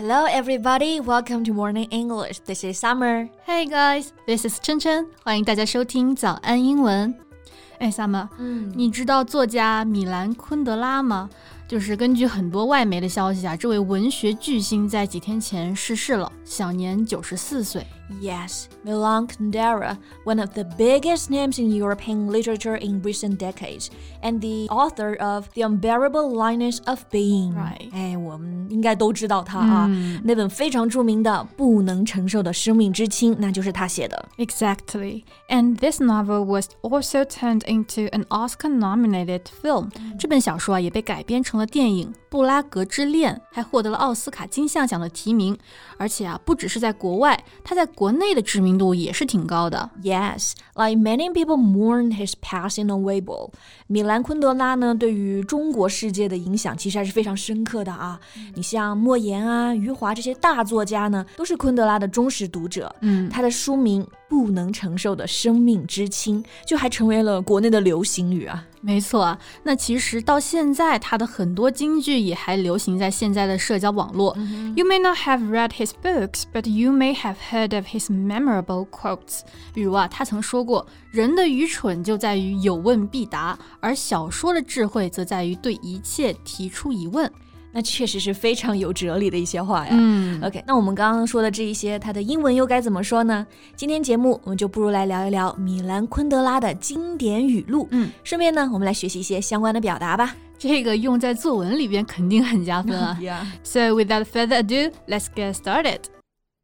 Hello, everybody. Welcome to Morning English. This is Summer. Hey guys, this is 琛琛。欢迎大家收听早安英文。哎，Summer，嗯，你知道作家米兰昆德拉吗？就是根据很多外媒的消息啊，这位文学巨星在几天前逝世了，享年九十四岁。Yes, Milan Kundera, one of the biggest names in European literature in recent decades, and the author of The Unbearable Lightness of Being. Right. 哎，我们应该都知道他啊，嗯、那本非常着名的《不能承受的生命之轻》，那就是他写的。Exactly. And this novel was also turned into an Oscar-nominated film. 这本小说啊，也被改编成了电影《布拉格之恋》，还获得了奥斯卡金像奖的提名。而且啊，不只是在国外，他在 国内的知名度也是挺高的。Yes, like many people mourn his passing on Weibo. 米兰昆德拉呢，对于中国世界的影响其实还是非常深刻的啊。你像莫言啊、余华这些大作家呢，都是昆德拉的忠实读者。嗯，他的书名《不能承受的生命之轻》就还成为了国内的流行语啊。没错啊，那其实到现在，他的很多京剧也还流行在现在的社交网络。You may not have read his books, but you may have heard of his memorable quotes。比如啊，他曾说过：“人的愚蠢就在于有问必答，而小说的智慧则在于对一切提出疑问。”那确实是非常有哲理的一些话呀。嗯，OK，那我们刚刚说的这一些，它的英文又该怎么说呢？今天节目我们就不如来聊一聊米兰昆德拉的经典语录。嗯，顺便呢，我们来学习一些相关的表达吧。这个用在作文里边肯定很加分啊。Yeah. So without further ado, let's get started.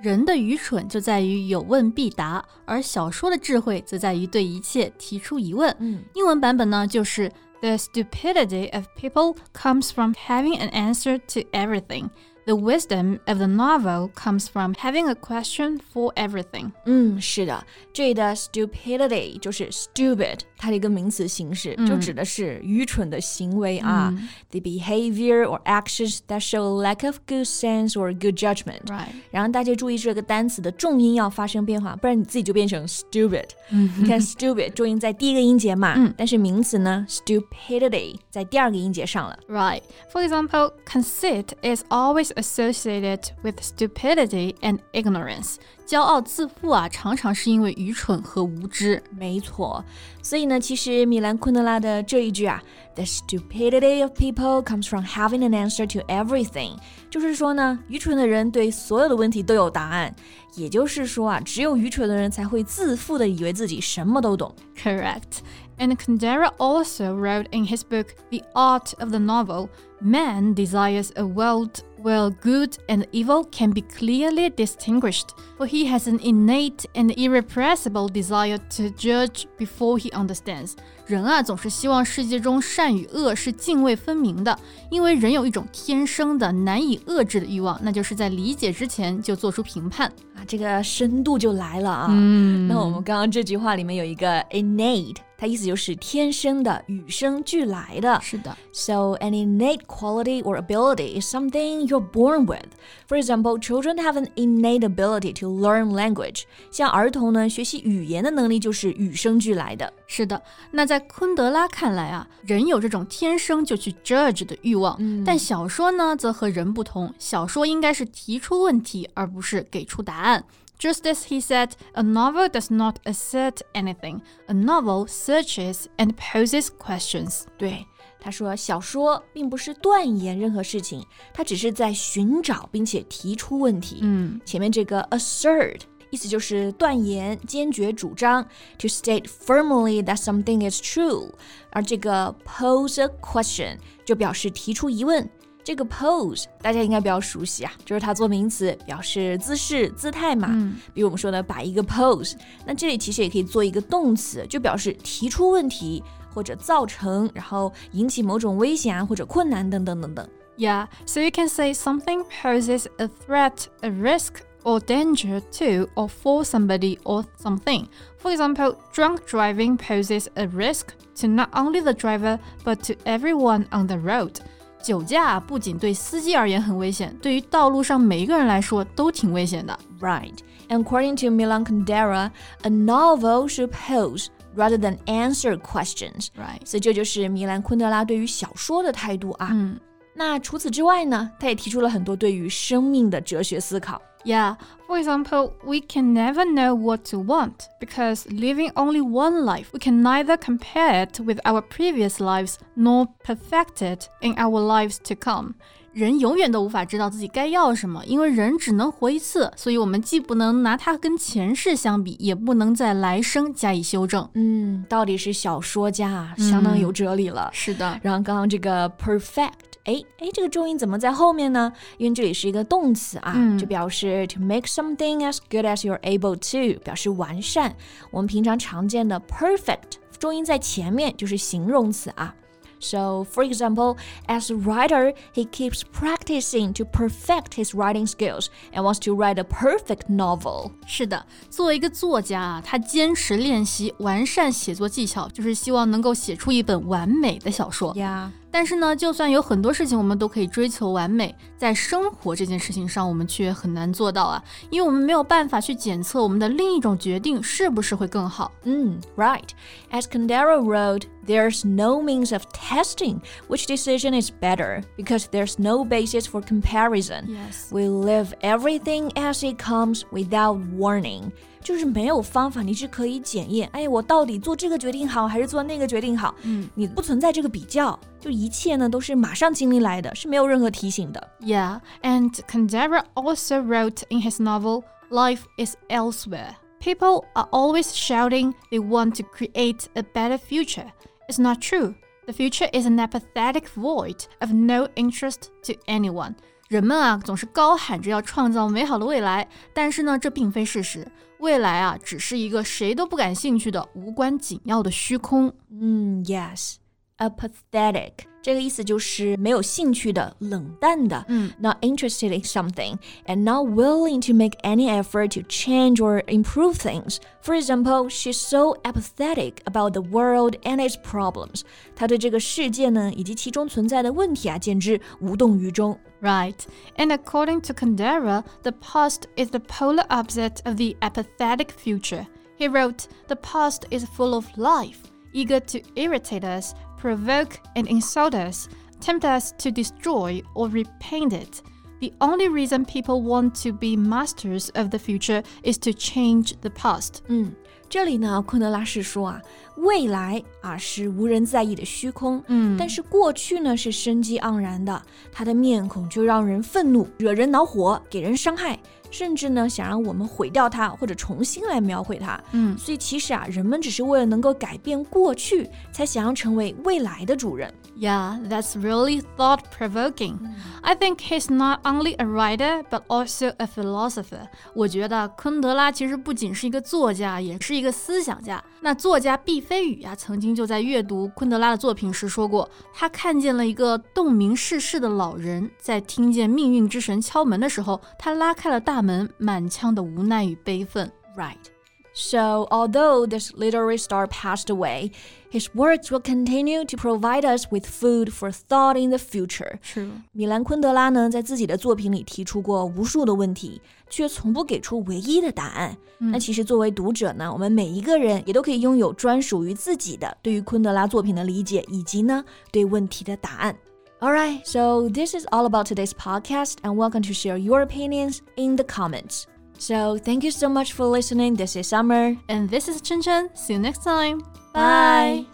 人的愚蠢就在于有问必答，而小说的智慧则在于对一切提出疑问。嗯，英文版本呢就是 The stupidity of people comes from having an answer to everything. The wisdom of the novel comes from having a question for everything. 嗯，是的，这里的 stupidity 就是 stupid，它的一个名词形式，就指的是愚蠢的行为啊。The behavior or actions that show lack of good sense or good judgment. Right. 然后大家注意这个单词的重音要发生变化，不然你自己就变成 stupid。你看 stupid 重音在第一个音节嘛，但是名词呢 stupidity 在第二个音节上了。 Right. For example, conceit is always associated with stupidity and ignorance. 骄傲自负啊，常常是因为愚蠢和无知。没错，所以呢，其实米兰昆德拉的这一句啊，“The stupidity of people comes from having an answer to everything”，就是说呢，愚蠢的人对所有的问题都有答案。也就是说啊，只有愚蠢的人才会自负的以为自己什么都懂。 Correct. And Kundera also wrote in his book The Art of the Novel, man desires a world where good and evil can be clearly distinguished, for he has an innate and irrepressible desire to judge before he understands. 人啊，总是希望世界中善与恶是泾渭分明的，因为人有一种天生的难以遏制的欲望，那就是在理解之前就做出评判啊，这个深度就来了啊。嗯，那我们刚刚这句话里面有一个 innate。 它意思就是天生的、与生俱来的。是的。So an innate quality or ability is something you're born with. For example, children have an innate ability to learn language. 像儿童呢，学习语言的能力就是与生俱来的。是的。那在昆德拉看来啊，人有这种天生就去 judge 的欲望，嗯、但小说呢则和人不同，小说应该是提出问题，而不是给出答案。Just as he said, a novel does not assert anything. A novel searches and poses questions. 对，他说小说并不是断言任何事情，它只是在寻找并且提出问题。嗯，前面这个 assert 意思就是断言、坚决主张，to state firmly that something is true。而这个 pose a question 就表示提出疑问。 这个 pose 大家应该比较熟悉啊，就是它做名词表示姿势、姿态嘛。嗯，比如我们说的摆一个 pose，那这里其实也可以做一个动词，就表示提出问题或者造成，然后引起某种危险啊或者困难等等等等。 Yeah, so you can say something poses a threat, a risk, or danger to or for somebody or something. For example, drunk driving poses a risk to not only the driver but to everyone on the road. 酒驾不仅对司机而言很危险，对于道路上每一个人来说都挺危险的。Right. And according to Milan Kundera, a novel should pose rather than answer questions. Right. 所以这就是米兰昆德拉对于小说的态度啊。嗯。那除此之外呢，他也提出了很多对于生命的哲学思考。Yeah, for example, we can never know what to want because living only one life, we can neither compare it with our previous lives nor perfect it in our lives to come. 人永远都无法知道自己该要什么，因为人只能活一次，所以我们既不能拿它跟前世相比，也不能在来生加以修正。嗯，到底是小说家啊，相当有哲理了。是的。然后刚刚这个 perfect， 哎哎，这个重音怎么在后面呢？因为这里是一个动词啊，就表示 to make something as good as you're able to，表示完善。我们平常常见的 perfect，重音在前面就是形容词啊。So, for example, as a writer, he keeps practicing to perfect his writing skills and wants to write a perfect novel. 是的，作为一个作家啊，他坚持练习完善写作技巧，就是希望能够写出一本完美的小说。Yeah. 但是呢，就算有很多事情我们都可以追求完美，在生活这件事情上，我们却很难做到啊，因为我们没有办法去检测我们的另一种决定是不是会更好。嗯，Right. Escandera Road there's no means of testing which decision is better because there's no basis for comparison. Yes. We live everything as it comes without warning. 就是没有方法，你是可以检验，哎，我到底做这个决定好还是做那个决定好？嗯，你不存在这个比较，就一切呢都是马上经历来的，是没有任何提醒的。Yeah, and Kundera also wrote in his novel Life is Elsewhere. People are always shouting they want to create a better future. It's not true. The future is an apathetic void of no interest to anyone. 人们啊，总是高喊着要创造美好的未来，但是呢，这并非事实。未来啊，只是一个谁都不感兴趣的无关紧要的虚空。嗯，yes. ，yes，apathetic。这个意思就是没有兴趣的、冷淡的，嗯，not interested in something and not willing to make any effort to change or improve things. For example, she's so apathetic about the world and its problems. 她对这个世界呢以及其中存在的问题啊，简直无动于衷。Right. And according to Kundera, the past is the polar opposite of the apathetic future. He wrote, The past is full of life, eager to irritate us provoke and insult us, tempt us to destroy or repaint it. The only reason people want to be masters of the future is to change the past. 嗯，这里呢，昆德拉是说啊，未来啊是无人在意的虚空，嗯，但是过去呢是生机盎然的，他的面孔就让人愤怒，惹人恼火，给人伤害。 甚至呢，想让我们毁掉它，或者重新来描绘它。嗯，所以其实啊，人们只是为了能够改变过去，才想要成为未来的主人。Yeah, that's really thought provoking. I think he's not only a writer but also a philosopher. 我觉得昆德拉其实不仅是一个作家，也是一个思想家。那作家毕飞宇呀，曾经就在阅读昆德拉的作品时说过，他看见了一个洞明世事的老人，在听见命运之神敲门的时候，他拉开了大门，满腔的无奈与悲愤。Right. So, although this literary star passed away, his works will continue to provide us with food for thought in the future. 是米兰昆德拉呢，在自己的作品里提出过无数的问题，却从不给出唯一的答案。嗯、那其实作为读者呢，我们每一个人也都可以拥有专属于自己的对于昆德拉作品的理解，以及呢对问题的答案。Alright, so this is all about today's podcast, and welcome to share your opinions in the comments. So thank you so much for listening. This is Summer. And this is Chen Chen. See you next time. Bye.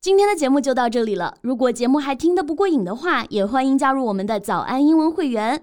今天的节目就到这里了。如果节目还听得不过瘾的话，也欢迎加入我们的早安英文会员。